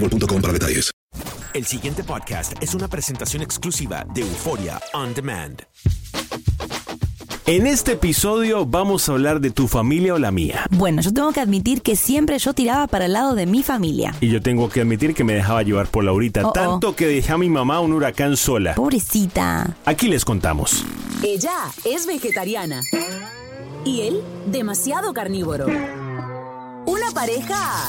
boostmobile.com para detalles. El siguiente podcast es una presentación exclusiva de Euforia On Demand. En este episodio vamos a hablar de tu familia o la mía. Bueno, yo tengo que admitir que siempre yo tiraba para el lado de mi familia. Y yo tengo que admitir que me dejaba llevar por Laurita, Oh, oh. tanto que dejé a mi mamá un huracán sola. Pobrecita. Aquí les contamos. Ella es vegetariana. Y él, demasiado carnívoro. Una pareja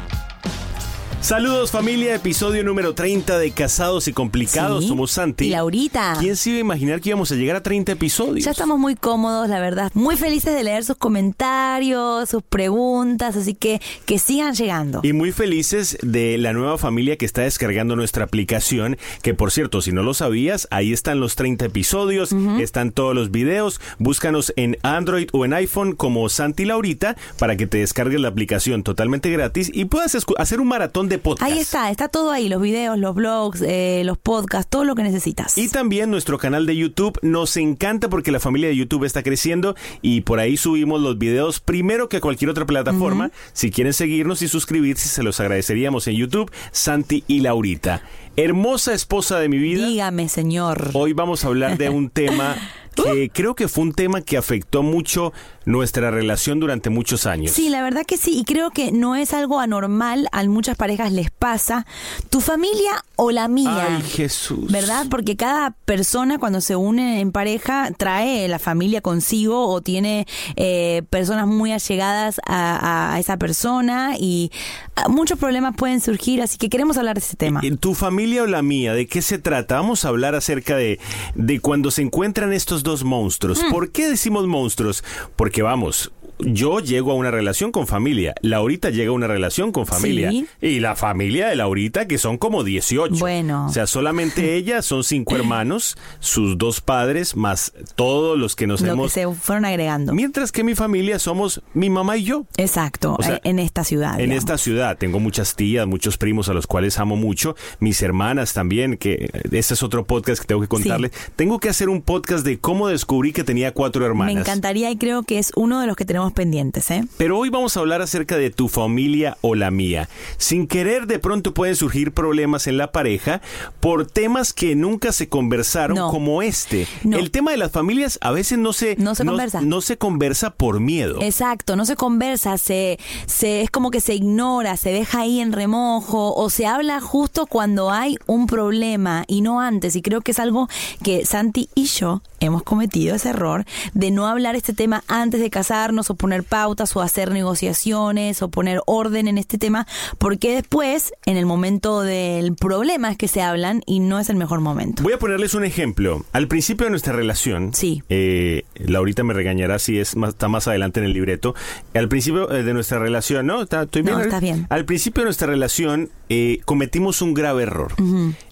Saludos familia, episodio número 30 de Casados y Complicados. Sí, Somos Santi. y Laurita. ¿Quién se iba a imaginar que íbamos a llegar a 30 episodios? Ya estamos muy cómodos, la verdad. Muy felices de leer sus comentarios, sus preguntas, así que que sigan llegando. Y muy felices de la nueva familia que está descargando nuestra aplicación, que por cierto, si no lo sabías, ahí están los 30 episodios, están todos los videos, búscanos en Android o en iPhone como Santi Laurita para que te descargues la aplicación totalmente gratis y puedas hacer un maratón de podcast. Ahí está, está todo ahí, los videos, los blogs, eh, los podcasts, todo lo que necesitas. Y también nuestro canal de YouTube nos encanta porque la familia de YouTube está creciendo y por ahí subimos los videos primero que cualquier otra plataforma. Si quieren seguirnos y suscribirse, se los agradeceríamos en YouTube, Santi y Laurita. Hermosa esposa de mi vida. Dígame, señor. Hoy vamos a hablar de un tema que creo que fue un tema que afectó mucho nuestra relación durante muchos años. Sí, la verdad que sí, y creo que no es algo anormal, a muchas parejas les pasa. ¿Tu familia o la mía? Ay, Jesús. ¿Verdad? Porque cada persona cuando se une en pareja trae la familia consigo o tiene eh, personas muy allegadas a, a esa persona y ah, muchos problemas pueden surgir, así que queremos hablar de ese tema. ¿En tu familia o la mía? ¿De qué se trata? Vamos a hablar acerca de, de cuando se encuentran estos dos monstruos. Hmm. ¿Por qué decimos monstruos? Porque vamos, yo llego a una relación con familia, Laurita llega a una relación con familia Sí. y la familia de Laurita que son como 18. Bueno. O sea, solamente ella son cinco hermanos, sus dos padres más todos los que nos Lo que hemos... se fueron agregando. Mientras que mi familia somos mi mamá y yo. Exacto, O sea, en esta ciudad. En digamos. esta ciudad tengo muchas tías, muchos primos a los cuales amo mucho, mis hermanas también, que ese es otro podcast que tengo que contarles. Tengo que hacer un podcast de cómo descubrí que tenía cuatro hermanas. Me encantaría y creo que es uno de los que tenemos pendientes, ¿eh? Pero hoy vamos a hablar acerca de tu familia o la mía. Sin querer, de pronto pueden surgir problemas en la pareja por temas que nunca se conversaron No. como este. No. El tema de las familias a veces no se, No se conversa. no se conversa por miedo. Exacto, no se conversa, se, se, es como que se ignora, se deja ahí en remojo o se habla justo cuando hay un problema y no antes. Y creo que es algo que Santi y yo hemos cometido ese error de no hablar este tema antes de casarnos o poner pautas o hacer negociaciones o poner orden en este tema, porque después, en el momento del problema es que se hablan y no es el mejor momento. Voy a ponerles un ejemplo. Al principio de nuestra relación, sí. eh, Laurita me regañará si es más, está más adelante en el libreto. Al principio eh, de nuestra relación, ¿no? ¿Está, estoy bien? No, está bien. Al principio de nuestra relación eh, cometimos un grave error.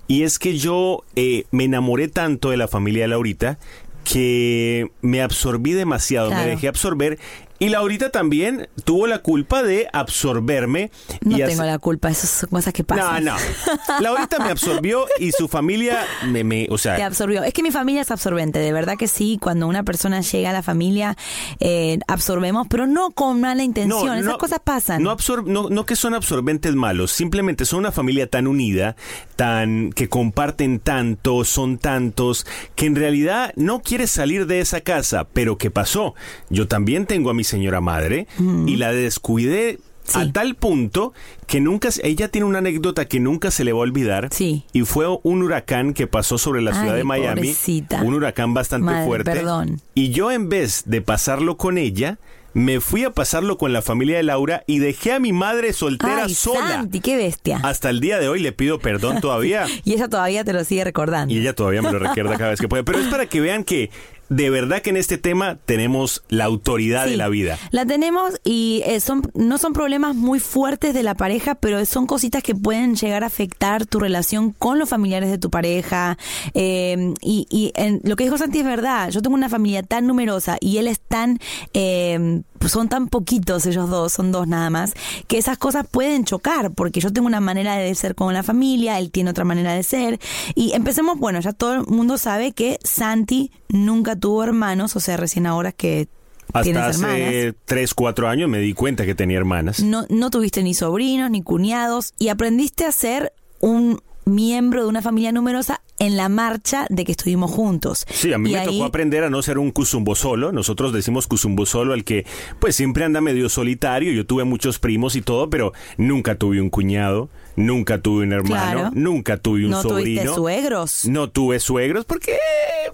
Y es que yo eh, me enamoré tanto de la familia de Laurita que me absorbí demasiado, Claro. me dejé absorber. Y Laurita también tuvo la culpa de absorberme. No y tengo la culpa, esas son cosas que pasan. No, no. Laurita me absorbió y su familia me, me o sea, Te absorbió. Es que mi familia es absorbente, de verdad que sí. Cuando una persona llega a la familia, eh, absorbemos, pero no con mala intención. Esas cosas pasan. No, absor- no, no que son absorbentes malos, simplemente son una familia tan unida, tan que comparten tanto, son tantos, que en realidad no quieres salir de esa casa. Pero ¿qué pasó? Yo también tengo a mi señora madre y la descuidé. A tal punto que nunca, se- ella tiene una anécdota que nunca se le va a olvidar. Y fue un huracán que pasó sobre la ciudad Ay, de Miami. pobrecita. Un huracán bastante Madre, fuerte. perdón. Y yo en vez de pasarlo con ella, me fui a pasarlo con la familia de Laura y dejé a mi madre soltera Ay, sola. Santi, qué bestia. Hasta el día de hoy le pido perdón todavía. Y ella todavía te lo sigue recordando. y ella todavía me lo recuerda cada vez que puede. Pero es para que vean que de verdad que en este tema tenemos la autoridad Sí. de la vida. La tenemos y eh, son no son problemas muy fuertes de la pareja, pero son cositas que pueden llegar a afectar tu relación con los familiares de tu pareja. Eh, y y en- lo que dijo Santi es verdad. Yo tengo una familia tan numerosa y él es tan... eh, son tan poquitos ellos dos, son dos nada más, que esas cosas pueden chocar, porque yo tengo una manera de ser con la familia, él tiene otra manera de ser. Y empecemos, bueno, ya todo el mundo sabe que Santi nunca tuvo hermanos, o sea, recién ahora que Hasta hace 3, 4 años me di cuenta que tenía hermanas. No, no tuviste ni sobrinos ni cuñados y aprendiste a ser un miembro de una familia numerosa en la marcha de que estuvimos juntos. Sí, a mí Y me ahí- tocó aprender a no ser un cusumbo solo. Nosotros decimos cusumbo solo al que pues siempre anda medio solitario. Yo tuve muchos primos y todo, pero nunca tuve un cuñado, nunca tuve un hermano, Claro. nunca tuve un no tuviste sobrino. suegros. No tuve suegros porque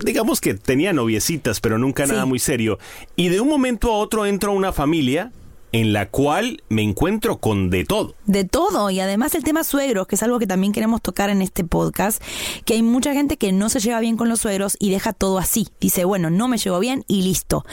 digamos que tenía noviecitas, pero nunca nada Sí. muy serio. Y de un momento a otro entro a una familia en la cual me encuentro con de todo. De todo, y además el tema suegros, que es algo que también queremos tocar en este podcast, que hay mucha gente que no se lleva bien con los suegros y deja todo así. Dice, bueno, no me llevo bien y listo.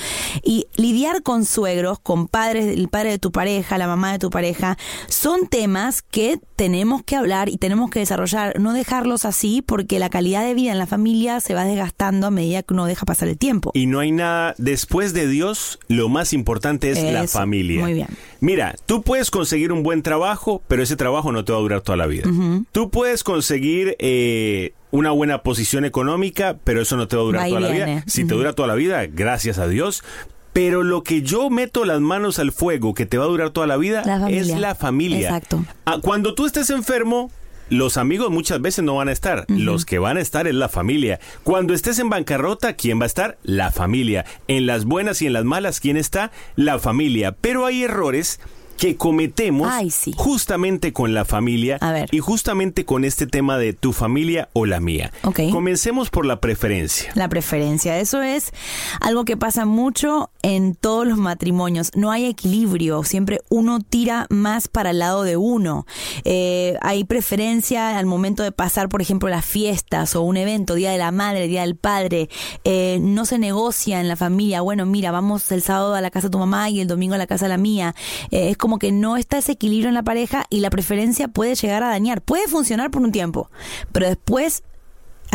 Y lidiar con suegros, con padres, el padre de tu pareja, la mamá de tu pareja, son temas que tenemos que hablar y tenemos que desarrollar, no dejarlos así porque la calidad de vida en la familia se va desgastando a medida que uno deja pasar el tiempo. Y no hay nada, después de Dios, lo más importante es la familia. muy bien. Mira, tú puedes conseguir un buen trabajo, pero ese trabajo no te va a durar toda la vida. Tú puedes conseguir eh, una buena posición económica, pero eso no te va a durar Va toda la vida. Si te dura toda la vida, gracias a Dios. Pero lo que yo meto las manos al fuego que te va a durar toda la vida La es la familia. Exacto. Ah, Cuando tú estés enfermo, los amigos muchas veces no van a estar. Los que van a estar es la familia. Cuando estés en bancarrota, ¿quién va a estar? La familia. En las buenas y en las malas, ¿quién está? La familia. Pero hay errores que cometemos justamente con la familia y justamente con este tema de tu familia o la mía. Comencemos por la preferencia. La preferencia, eso es algo que pasa mucho en todos los matrimonios. No hay equilibrio, siempre uno tira más para el lado de uno. Eh, hay preferencia al momento de pasar, por ejemplo, las fiestas o un evento, Día de la Madre, Día del Padre. Eh, no se negocia en la familia. Bueno, mira, vamos el sábado a la casa de tu mamá y el domingo a la casa de la mía. Eh, es como que no está ese equilibrio en la pareja y la preferencia puede llegar a dañar. Puede funcionar por un tiempo, pero después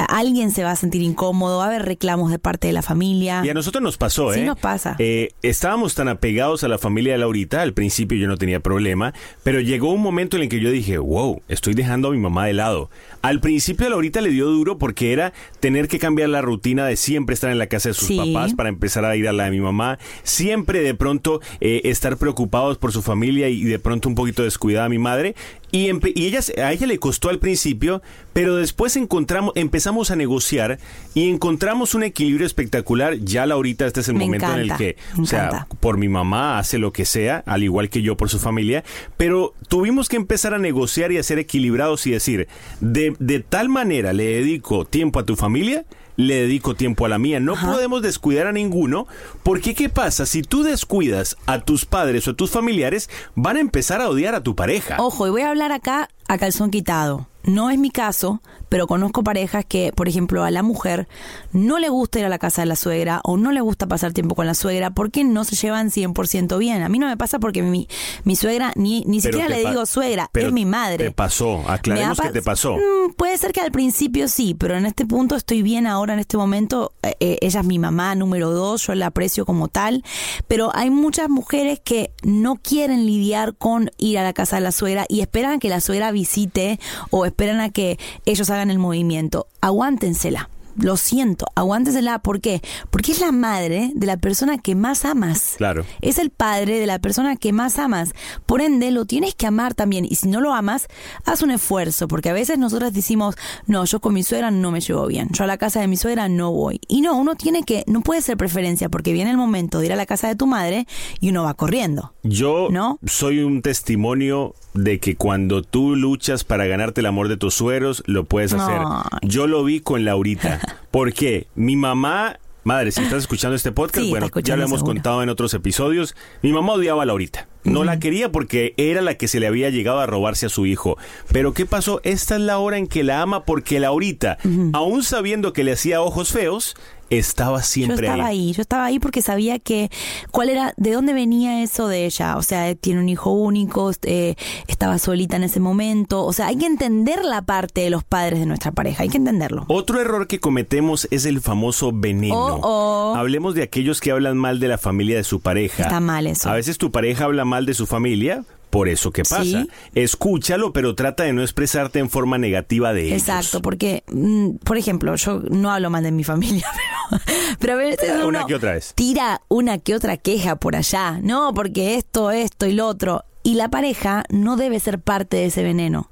alguien se va a sentir incómodo, va a haber reclamos de parte de la familia. Y a nosotros nos pasó, Sí ¿eh? nos pasa. Eh, estábamos tan apegados a la familia de Laurita, al principio yo no tenía problema, pero llegó un momento en el que yo dije, wow, estoy dejando a mi mamá de lado. Al principio a Laurita le dio duro porque era tener que cambiar la rutina de siempre estar en la casa de sus Sí. papás para empezar a ir a la de mi mamá, siempre de pronto eh, estar preocupados por su familia y de pronto un poquito descuidada a mi madre. Y, ella, a ella le costó al principio, pero después encontramos, empezamos a negociar y encontramos un equilibrio espectacular. Ya Laurita, este es el Me momento en el que, o sea, encanta. por mi mamá hace lo que sea, al igual que yo por su familia, pero tuvimos que empezar a negociar y a ser equilibrados y decir, de, de tal manera le dedico tiempo a tu familia le dedico tiempo a la mía. No podemos descuidar a ninguno, porque ¿qué pasa? Si tú descuidas a tus padres o a tus familiares, van a empezar a odiar a tu pareja. Ojo, y voy a hablar acá a calzón quitado. No es mi caso, pero conozco parejas que, por ejemplo, a la mujer no le gusta ir a la casa de la suegra o no le gusta pasar tiempo con la suegra porque no se llevan 100% bien. A mí no me pasa porque mi, mi suegra, ni, ni siquiera le digo suegra, es mi madre. Te pasó, aclaremos que te pasó. Mm, puede ser que al principio sí, pero en este punto estoy bien ahora, en este momento. Eh, eh, ella es mi mamá número dos, yo la aprecio como tal, pero hay muchas mujeres que no quieren lidiar con ir a la casa de la suegra y esperan a que la suegra visite o esperan a que ellos hagan el movimiento. Aguántensela lo siento, aguántesela. ¿Por qué? Porque es la madre de la persona que más amas. Claro. Es el padre de la persona que más amas. Por ende, lo tienes que amar también. Y si no lo amas, haz un esfuerzo. Porque a veces nosotras decimos, no, yo con mi suegra no me llevo bien. Yo a la casa de mi suegra no voy. Y no, uno tiene que, no puede ser preferencia porque viene el momento de ir a la casa de tu madre y uno va corriendo. Yo ¿No? soy un testimonio de que cuando tú luchas para ganarte el amor de tus sueros, lo puedes hacer. Yo lo vi con Laurita. Porque mi mamá, madre, si estás escuchando este podcast, Sí, bueno, ya lo hemos seguro. contado en otros episodios, mi mamá odiaba a Laurita. No la quería porque era la que se le había llegado a robarse a su hijo. Pero ¿qué pasó? Esta es la hora en que la ama porque Laurita, aún sabiendo que le hacía ojos feos, estaba Yo siempre estaba ahí. ahí, yo estaba ahí porque sabía que cuál era, de dónde venía eso de ella. O sea, tiene un hijo único, eh, estaba solita en ese momento. O sea, hay que entender la parte de los padres de nuestra pareja, hay que entenderlo. Otro error que cometemos es el famoso veneno. Oh, oh. Hablemos de aquellos que hablan mal de la familia de su pareja. Está mal eso. A veces tu pareja habla mal de su familia. Por eso que pasa. Sí. Escúchalo, pero trata de no expresarte en forma negativa de ellos. Exacto, porque, mm, por ejemplo, yo no hablo mal de mi familia, pero, pero a veces Una uno que otra vez. tira una que otra queja por allá, no, porque esto, esto y lo otro. Y la pareja no debe ser parte de ese veneno.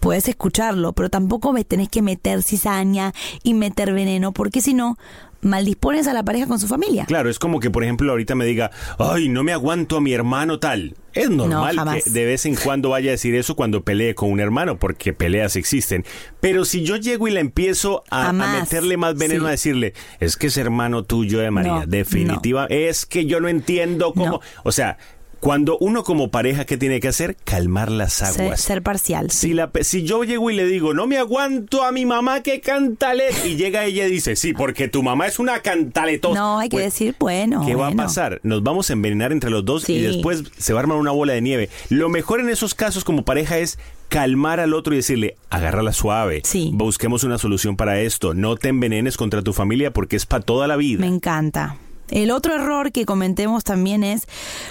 Puedes escucharlo, pero tampoco me tenés que meter cizaña y meter veneno, porque si no, maldispones a la pareja con su familia. Claro, es como que, por ejemplo, ahorita me diga, ay, no me aguanto a mi hermano tal. Es normal que de vez en cuando vaya a decir eso cuando pelee con un hermano, porque peleas existen. Pero si yo llego y la empiezo a, meterle más veneno Sí. a decirle, es que es hermano tuyo de María, No, definitiva, es que yo no entiendo cómo. O sea, cuando uno como pareja, ¿qué tiene que hacer? Calmar las aguas. ser parcial. Si, la, si yo llego y le digo, no me aguanto a mi mamá que cantalet, y llega ella y dice, sí, porque tu mamá es una cantaletota. No, hay que Pues, decir, bueno. ¿Qué va a pasar? Nos vamos a envenenar entre los dos y después se va a armar una bola de nieve. Lo mejor en esos casos como pareja es calmar al otro y decirle, agárrala suave, Sí. busquemos una solución para esto, no te envenenes contra tu familia porque es para toda la vida. Me encanta. El otro error que comentemos también es,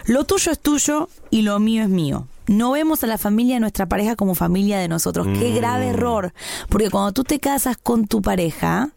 lo tuyo es tuyo y lo mío es mío. No vemos a la familia de nuestra pareja como familia de nosotros. Qué grave error. Porque cuando tú te casas con tu pareja,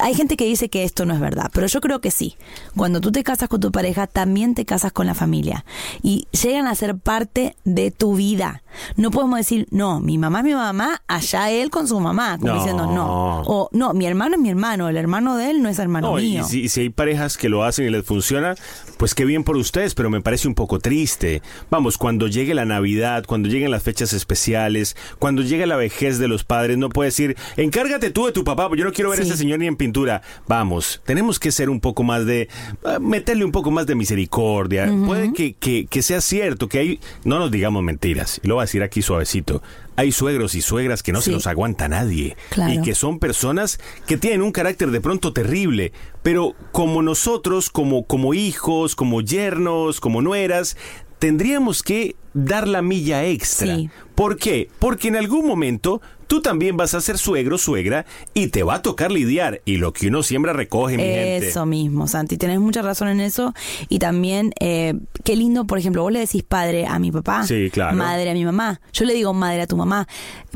hay gente que dice que esto no es verdad, pero yo creo que sí. Cuando tú te casas con tu pareja, también te casas con la familia. Y llegan a ser parte de tu vida. No podemos decir, no, mi mamá es mi mamá, allá él con su mamá. Como No. diciendo, no. O no, mi hermano es mi hermano, el hermano de él no es hermano No, y mío. si, y si hay parejas que lo hacen y les funciona, pues qué bien por ustedes, pero me parece un poco triste. Vamos, cuando llegue la Navidad, cuando lleguen las fechas especiales, cuando llegue la vejez de los padres, no puedes decir, encárgate tú de tu papá, pues yo no quiero ver a ese señor ni en pintura. Vamos, tenemos que ser un poco más de, ah, meterle un poco más de misericordia. Puede que, que, que sea cierto, que hay, no nos digamos mentiras, y lo voy a decir aquí suavecito. Hay suegros y suegras que no se los aguanta nadie Claro. y que son personas que tienen un carácter de pronto terrible, pero como nosotros, como, como hijos, como yernos, como nueras, tendríamos que dar la milla extra. Sí. ¿Por qué? Porque en algún momento tú también vas a ser suegro, suegra, y te va a tocar lidiar. Y lo que uno siembra recoge, mi gente. Eso mismo, Santi, tenés mucha razón en eso. Y también, eh, qué lindo, por ejemplo, vos le decís padre a mi papá, Sí, claro. madre a mi mamá. Yo le digo madre a tu mamá.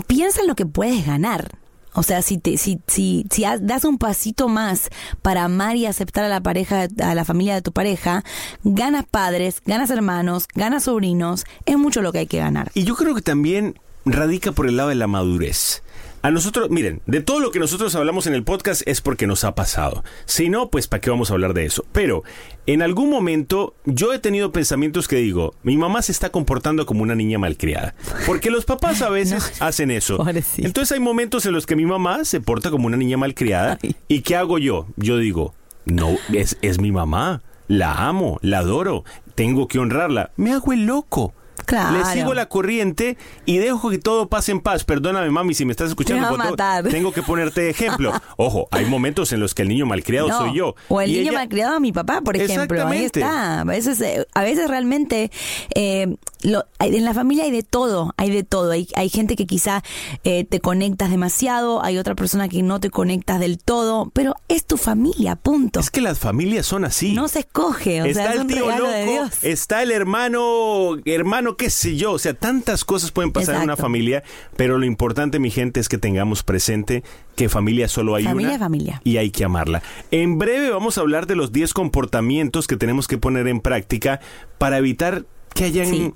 Piensa en lo que puedes ganar. O sea, si te, si, si, si das un pasito más para amar y aceptar a la pareja, a la familia de tu pareja, ganas padres, ganas hermanos, ganas sobrinos, es mucho lo que hay que ganar. Y yo creo que también radica por el lado de la madurez. A nosotros, miren, de todo lo que nosotros hablamos en el podcast es porque nos ha pasado. Si no, pues ¿para qué vamos a hablar de eso? Pero en algún momento yo he tenido pensamientos que digo, mi mamá se está comportando como una niña malcriada. Porque los papás a veces hacen eso. pobrecito. Entonces hay momentos en los que mi mamá se porta como una niña malcriada. ¿Y qué hago yo? Yo digo, no, es, es mi mamá. La amo, la adoro. Tengo que honrarla. Me hago el loco. Claro. Le sigo la corriente y dejo que todo pase en paz. Perdóname, mami, si me estás escuchando. Porque tengo-. Tengo que ponerte de ejemplo. Ojo, hay momentos en los que el niño malcriado No, soy yo. O el Y niño ella- malcriado a mi papá, por ejemplo. Ahí está. A veces, eh, a veces realmente eh, lo- en la familia hay de todo, hay de todo. Hay, hay gente que quizá eh, te conectas demasiado, hay otra persona que no te conectas del todo, pero es tu familia, punto. Es que las familias son así. No se escoge, o está sea, es el un tío regalo loco, de Dios. está el hermano, hermano, qué sé yo. O sea, tantas cosas pueden pasar en una familia, pero lo importante, mi gente, es que tengamos presente que familia solo hay Familia una. familia. Y hay que amarla. En breve vamos a hablar de los 10 comportamientos que tenemos que poner en práctica para evitar que hayan... Sí.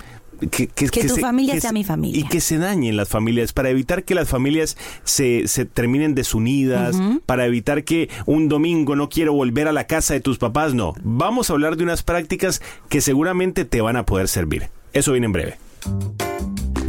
Que, Que tu familia sea se- mi familia. Y que se dañen las familias, para evitar que las familias se, se terminen desunidas, para evitar que un domingo no quiero volver a la casa de tus papás, no. Vamos a hablar de unas prácticas que seguramente te van a poder servir. Eso viene en breve.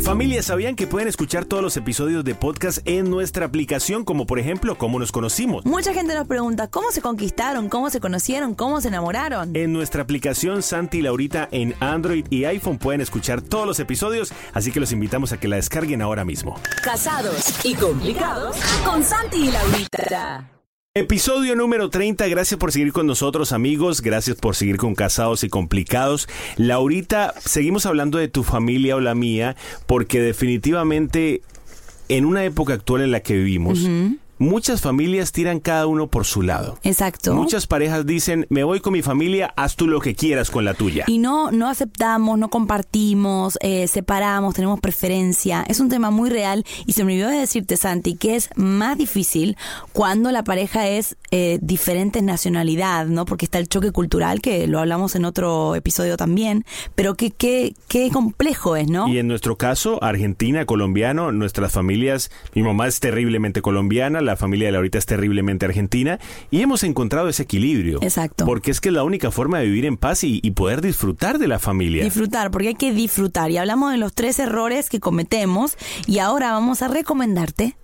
Familia, ¿sabían que pueden escuchar todos los episodios de podcast en nuestra aplicación, como por ejemplo, cómo nos conocimos? Mucha gente nos pregunta, ¿cómo se conquistaron? ¿Cómo se conocieron? ¿Cómo se enamoraron? En nuestra aplicación Santi y Laurita en Android y iPhone pueden escuchar todos los episodios, así que los invitamos a que la descarguen ahora mismo. Casados y complicados con Santi y Laurita. Episodio número 30, gracias por seguir con nosotros amigos, gracias por seguir con Casados y Complicados. Laurita, seguimos hablando de tu familia o la mía, porque definitivamente en una época actual en la que vivimos, muchas familias tiran cada uno por su lado. Exacto. Muchas parejas dicen, me voy con mi familia, haz tú lo que quieras con la tuya. Y no, no aceptamos, no compartimos, eh, separamos, tenemos preferencia. Es un tema muy real y se me olvidó de decirte, Santi, que es más difícil cuando la pareja es eh, diferente en nacionalidad, ¿no? Porque está el choque cultural, que lo hablamos en otro episodio también, pero que qué qué complejo es, ¿no? Y en nuestro caso, Argentina, colombiano, nuestras familias, mi mamá es terriblemente colombiana, la familia de Laurita es terriblemente argentina, y hemos encontrado ese equilibrio. Exacto. Porque es que es la única forma de vivir en paz y, y poder disfrutar de la familia. Disfrutar, porque hay que disfrutar. Y hablamos de los tres errores que cometemos y ahora vamos a recomendarte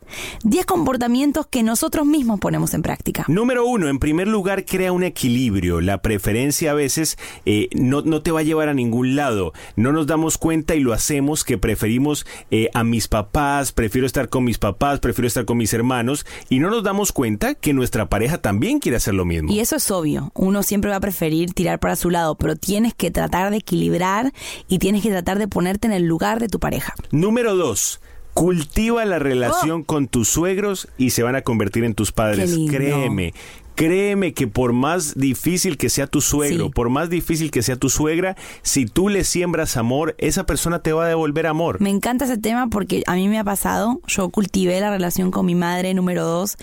10 comportamientos que nosotros mismos ponemos en práctica. Número uno, en primer lugar, crea un equilibrio. La preferencia a veces eh, no, no te va a llevar a ningún lado. No nos damos cuenta y lo hacemos que preferimos eh, a mis papás, prefiero estar con mis papás, prefiero estar con mis hermanos y no nos damos cuenta que nuestra pareja también quiere hacer lo mismo. Y eso es obvio, uno siempre va a preferir tirar para su lado, pero tienes que tratar de equilibrar y tienes que tratar de ponerte en el lugar de tu pareja. Número dos. Cultiva la relación Oh. con tus suegros y se van a convertir en tus padres. Créeme. Créeme que por más difícil que sea tu suegro, Sí. por más difícil que sea tu suegra, si tú le siembras amor, esa persona te va a devolver amor. Me encanta ese tema porque a mí me ha pasado, yo cultivé la relación con mi madre número dos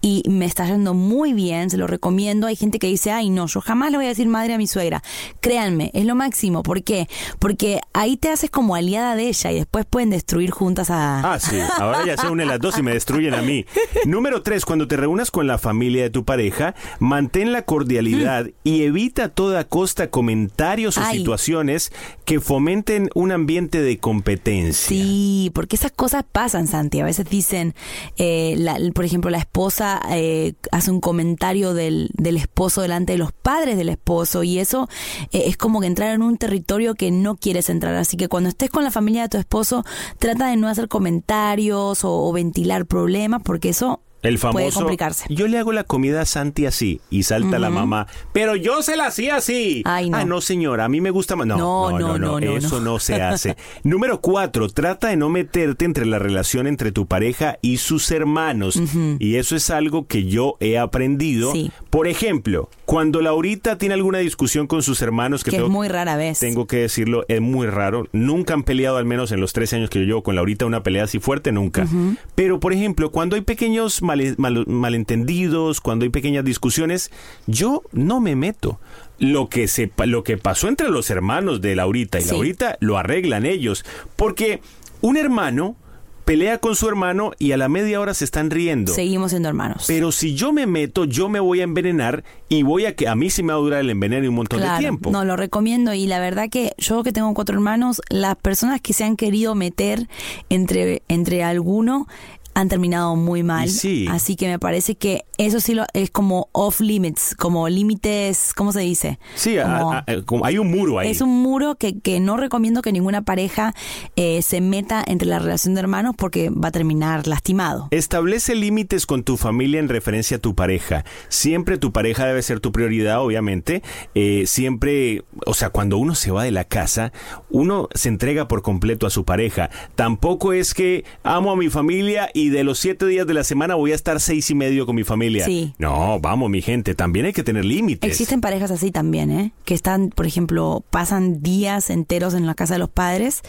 y me está yendo muy bien, se lo recomiendo. Hay gente que dice, ay no, yo jamás le voy a decir madre a mi suegra. Créanme, es lo máximo. ¿Por qué? Porque ahí te haces como aliada de ella y después pueden destruir juntas a... Ah, sí, ahora ya se unen las dos y me destruyen a mí. Número tres, cuando te reúnas con la familia de tu pareja, mantén la cordialidad y evita a toda costa comentarios o situaciones que fomenten un ambiente de competencia. Sí, porque esas cosas pasan, Santi. A veces dicen, eh, la- por ejemplo, la esposa eh, hace un comentario del, del esposo delante de los padres del esposo y eso eh, es como que entrar en un territorio que no quieres entrar. Así que cuando estés con la familia de tu esposo, trata de no hacer comentarios o, o ventilar problemas porque eso El puede famoso. complicarse. Yo le hago la comida a Santi así y salta la mamá. Pero yo se la hacía así. Ay, no. Ah, no, señora, a mí me gusta más. No, No, no, no, eso no. se hace. Número cuatro, trata de no meterte entre la relación entre tu pareja y sus hermanos. Y eso es algo que yo he aprendido. Sí. Por ejemplo, cuando Laurita tiene alguna discusión con sus hermanos, que, Que es muy rara vez. tengo que decirlo, es muy raro. Nunca han peleado, al menos en los 13 años que yo llevo con Laurita, una pelea así fuerte, nunca. Pero, por ejemplo, cuando hay pequeños mal- malentendidos, cuando hay pequeñas discusiones, yo no me meto. Lo que, se, lo que pasó entre los hermanos de Laurita y Sí. Laurita lo arreglan ellos. Porque un hermano pelea con su hermano y a la media hora se están riendo. Seguimos siendo hermanos. Pero si yo me meto, yo me voy a envenenar y voy a que a mí sí me va a durar el enveneno un montón de tiempo. No, lo recomiendo y la verdad que yo que tengo cuatro hermanos, las personas que se han querido meter entre, entre alguno han terminado muy mal. Sí. Así que me parece que eso sí lo, es como off limits, como límites, ¿cómo se dice? Sí, a- Como- a- a- como hay un muro ahí. Es un muro que, que no recomiendo que ninguna pareja eh, se meta entre la relación de hermanos porque va a terminar lastimado. Establece límites con tu familia en referencia a tu pareja. Siempre tu pareja debe ser tu prioridad, obviamente. Eh, siempre, o sea, cuando uno se va de la casa, uno se entrega por completo a su pareja. Tampoco es que amo a mi familia y de los siete días de la semana voy a estar seis y medio con mi familia. Sí. No, vamos, mi gente, también hay que tener límites. Existen parejas así también, ¿eh? Que están, por ejemplo, pasan días enteros en la casa de los padres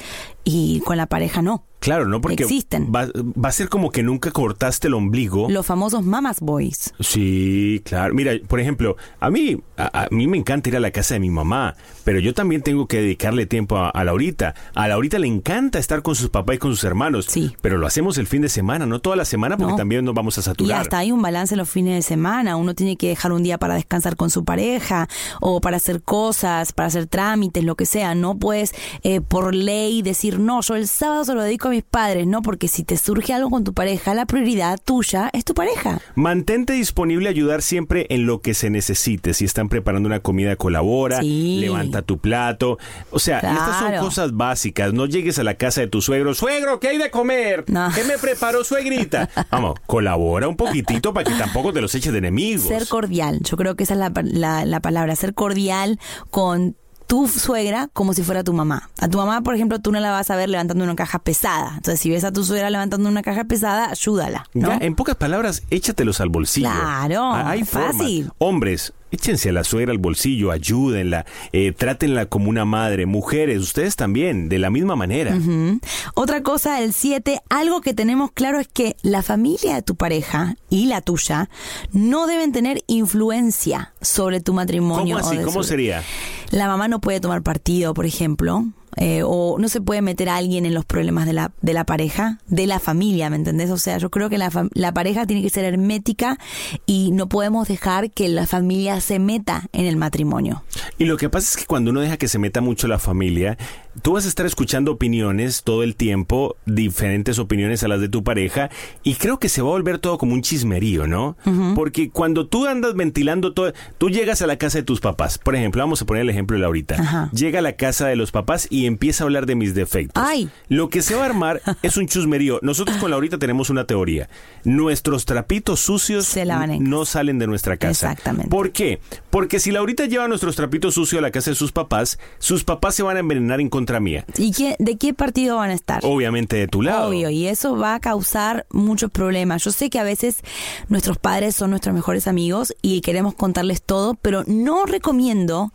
y con la pareja no. Claro, no porque Existen. Va, va a ser como que nunca cortaste el ombligo. Los famosos mamas boys. Sí, claro. Mira, por ejemplo, a mí, a, a mí me encanta ir a la casa de mi mamá, pero yo también tengo que dedicarle tiempo a, a Laurita. A Laurita le encanta estar con sus papás y con sus hermanos, Sí. pero lo hacemos el fin de semana, no toda la semana, porque No. también nos vamos a Y saturar. hasta hay un balance los fines de semana. Uno tiene que dejar un día para descansar con su pareja o para hacer cosas, para hacer trámites, lo que sea. No puedes eh, por ley decir, no, yo el sábado se lo dedico a mis padres, ¿no? Porque si te surge algo con tu pareja, la prioridad tuya es tu pareja. Mantente disponible a ayudar siempre en lo que se necesite. Si están preparando una comida, colabora, Sí. levanta tu plato. O sea, estas son cosas básicas. No llegues a la casa de tu suegro. Suegro, ¿qué hay de comer? No. ¿Qué me preparó suegrita? Vamos, colabora un poquitito para que tampoco te los eches de enemigos. Ser cordial. Yo creo que esa es la, la- la palabra, ser cordial con tu suegra como si fuera tu mamá. A tu mamá, por ejemplo, tú no la vas a ver levantando una caja pesada. Entonces, si ves a tu suegra levantando una caja pesada, ayúdala. ¿no? Ya, en pocas palabras, échatelos al bolsillo. Claro, Ah, Hay formas. fácil. Hombres, échense a la suegra al bolsillo, ayúdenla, eh, trátenla como una madre. Mujeres, ustedes también, de la misma manera. Otra cosa, el 7, algo que tenemos claro es que la familia de tu pareja y la tuya no deben tener influencia sobre tu matrimonio. ¿Cómo o así? de ¿Cómo sería? La mamá no puede tomar partido, por ejemplo, eh, o no se puede meter a alguien en los problemas de la, de la pareja, de la familia, ¿me entendés? O sea, yo creo que la, la pareja tiene que ser hermética y no podemos dejar que la familia se meta en el matrimonio. Y lo que pasa es que cuando uno deja que se meta mucho la familia, tú vas a estar escuchando opiniones todo el tiempo, diferentes opiniones a las de tu pareja, y creo que se va a volver todo como un chismerío, ¿no? Porque cuando tú andas ventilando todo, tú llegas a la casa de tus papás, por ejemplo, vamos a poner el ejemplo de Laurita, Ajá. llega a la casa de los papás y empieza a hablar de mis defectos. Ay. Lo que se va a armar es un chusmerío. Nosotros con Laurita tenemos una teoría. Nuestros trapitos sucios Se no salen de nuestra casa. Exactamente. ¿Por qué? Porque si Laurita lleva nuestros trapitos sucios a la casa de sus papás, sus papás se van a envenenar en contra mía. ¿Y qué, de qué partido van a estar? Obviamente de tu lado. Obvio, y eso va a causar muchos problemas. Yo sé que a veces nuestros padres son nuestros mejores amigos y queremos contarles todo, pero no recomiendo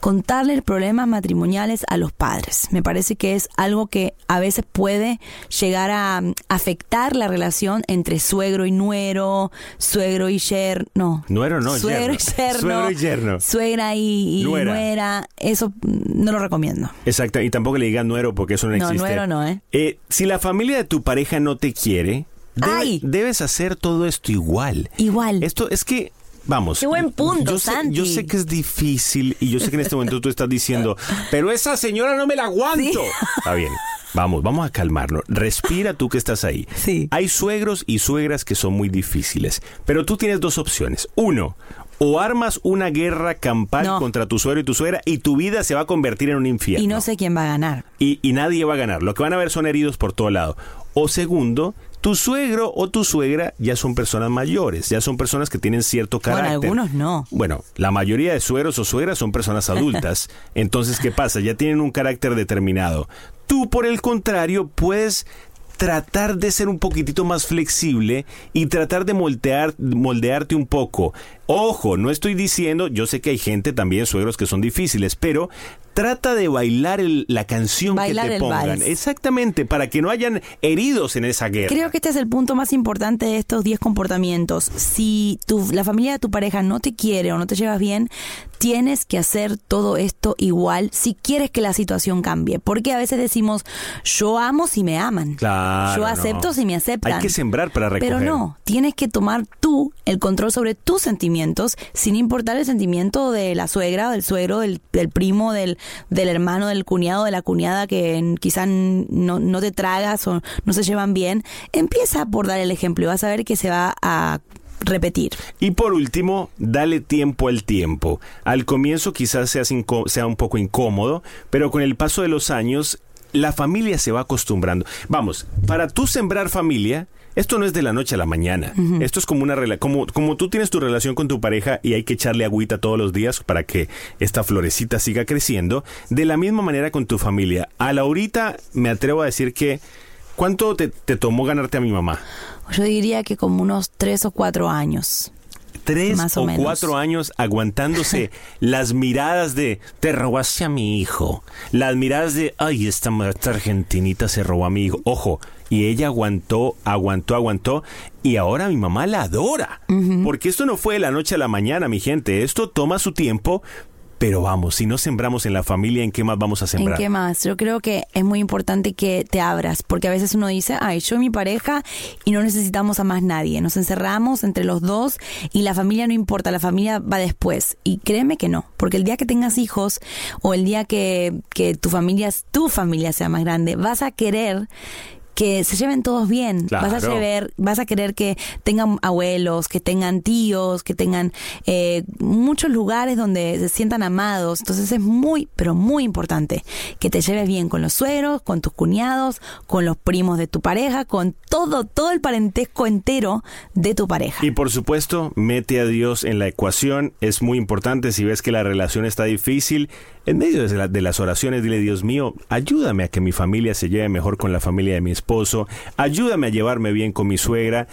contarles problemas matrimoniales a los padres. Me parece que es algo que a veces puede llegar a mm, afectar la relación entre suegro y nuero, suegro y yerno. No. Nuero no, suegro y yerno. Suegro y yerno. Suegra y, y Nuera. nuera. Eso mm, no lo recomiendo. Exacto, y tampoco le digan nuero porque eso no, No, existe. nuero no, ¿eh? Si la familia de tu pareja no te quiere, debe- debes hacer todo esto igual. Igual. Esto es que, vamos. Qué buen punto, yo sé, Santi. Yo sé que es difícil y yo sé que en este momento tú estás diciendo, pero esa señora no me la aguanto. Sí. Está bien. Vamos, vamos a calmarnos. Respira tú que estás ahí. Sí. Hay suegros y suegras que son muy difíciles, pero tú tienes dos opciones. Uno, o armas una guerra campal No. contra tu suegro y tu suegra y tu vida se va a convertir en un infierno Y no sé quién va a ganar. y, y nadie va a ganar. Lo que van a ver son heridos por todo lado. O segundo, tu suegro o tu suegra ya son personas mayores, ya son personas que tienen cierto Bueno, carácter. algunos no. Bueno, la mayoría de suegros o suegras son personas adultas. Entonces, ¿qué pasa? Ya tienen un carácter determinado. Tú, por el contrario, puedes tratar de ser un poquitito más flexible y tratar de moldear, moldearte un poco. Ojo, no estoy diciendo, yo sé que hay gente también, suegros que son difíciles, pero trata de bailar el- la canción Bailar que te pongan. vals. Exactamente, para que no hayan heridos en esa guerra. Creo que este es el punto más importante de estos 10 comportamientos. Si tu, la familia de tu pareja no te quiere o no te llevas bien, tienes que hacer todo esto igual si quieres que la situación cambie. Porque a veces decimos, yo amo si me aman. Claro, yo no. acepto si me aceptan. Hay que sembrar para recoger. Pero no, tienes que tomar tú el control sobre tus sentimientos sin importar el sentimiento de la suegra, del suegro, del, del primo, del, del hermano, del cuñado, de la cuñada que quizás no, no te tragas o no se llevan bien. Empieza por dar el ejemplo y vas a ver que se va a repetir. Y por último, dale tiempo al tiempo. Al comienzo quizás sea, un poco incómodo, pero con el paso de los años, la familia se va acostumbrando. Vamos, para tú sembrar familia, esto no es de la noche a la mañana. Esto es como una rela- como como tú tienes tu relación con tu pareja y hay que echarle agüita todos los días para que esta florecita siga creciendo. De la misma manera con tu familia. A Laurita me atrevo a decir que ¿cuánto te, te tomó ganarte a mi mamá? Yo diría que como unos tres o cuatro años. Tres Más o cuatro años aguantándose las miradas de te robaste a mi hijo, las miradas de ay esta, esta argentinita se robó a mi hijo, ojo, y ella aguantó, aguantó, aguantó y ahora mi mamá la adora, porque esto no fue de la noche a la mañana, mi gente, esto toma su tiempo. Pero vamos, si no sembramos en la familia, ¿en qué más vamos a ¿En sembrar? qué más? Yo creo que es muy importante que te abras, porque a veces uno dice, ay, yo y mi pareja y no necesitamos a más nadie. Nos encerramos entre los dos y la familia no importa, la familia va después. Y créeme que no, porque el día que tengas hijos o el día que, que tu familia, tu familia sea más grande, vas a querer que se lleven todos bien. Vas a llevar, vas a querer que tengan abuelos, que tengan tíos, que tengan eh, muchos lugares donde se sientan amados. Entonces es muy, pero muy importante que te lleves bien con los suegros, con tus cuñados, con los primos de tu pareja, con todo, todo el parentesco entero de tu pareja. Y por supuesto, mete a Dios en la ecuación. Es muy importante si ves que la relación está difícil. En medio de, la- de las oraciones, dile, Dios mío, ayúdame a que mi familia se lleve mejor con la familia de mi esposo. Ayúdame a llevarme bien con mi suegra.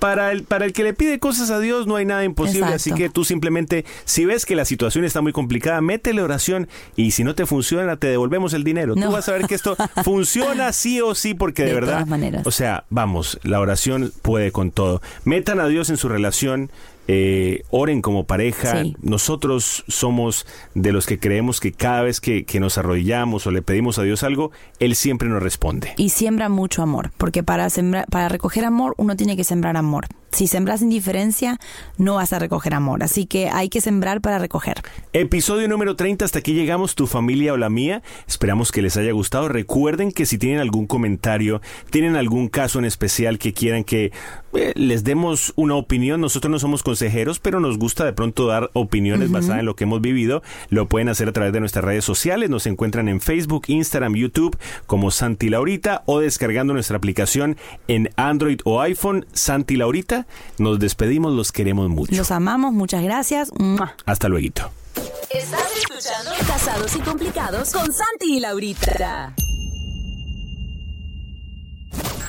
Para el, para el que le pide cosas a Dios no hay nada imposible, así que tú simplemente, si ves que la situación está muy complicada, métele oración y si no te funciona, te devolvemos el dinero. Tú No. vas a ver que esto funciona sí o sí porque de, De verdad, todas maneras. o sea, vamos, la oración puede con todo. Metan a Dios en su relación, eh, oren como pareja. Sí. Nosotros somos de los que creemos que cada vez que, que nos arrodillamos o le pedimos a Dios algo, Él siempre nos responde. Y siembra mucho amor, porque para sembrar, para recoger amor uno tiene que sembrar amor. Si sembras indiferencia, no vas a recoger amor. Así que hay que sembrar para recoger. Episodio número 30, hasta aquí llegamos, tu familia o la mía. Esperamos que les haya gustado. Recuerden que si tienen algún comentario, tienen algún caso en especial que quieran que eh, les demos una opinión, nosotros no somos consejeros, pero nos gusta de pronto dar opiniones basadas en lo que hemos vivido. Lo pueden hacer a través de nuestras redes sociales. Nos encuentran en Facebook, Instagram, YouTube como Santi Laurita o descargando nuestra aplicación en Android o iPhone, Santi Laurita. Nos despedimos, los queremos mucho. Los amamos, muchas gracias. ¡Mua! Hasta luego. Estás escuchando Casados y Complicados con Santi y Laurita.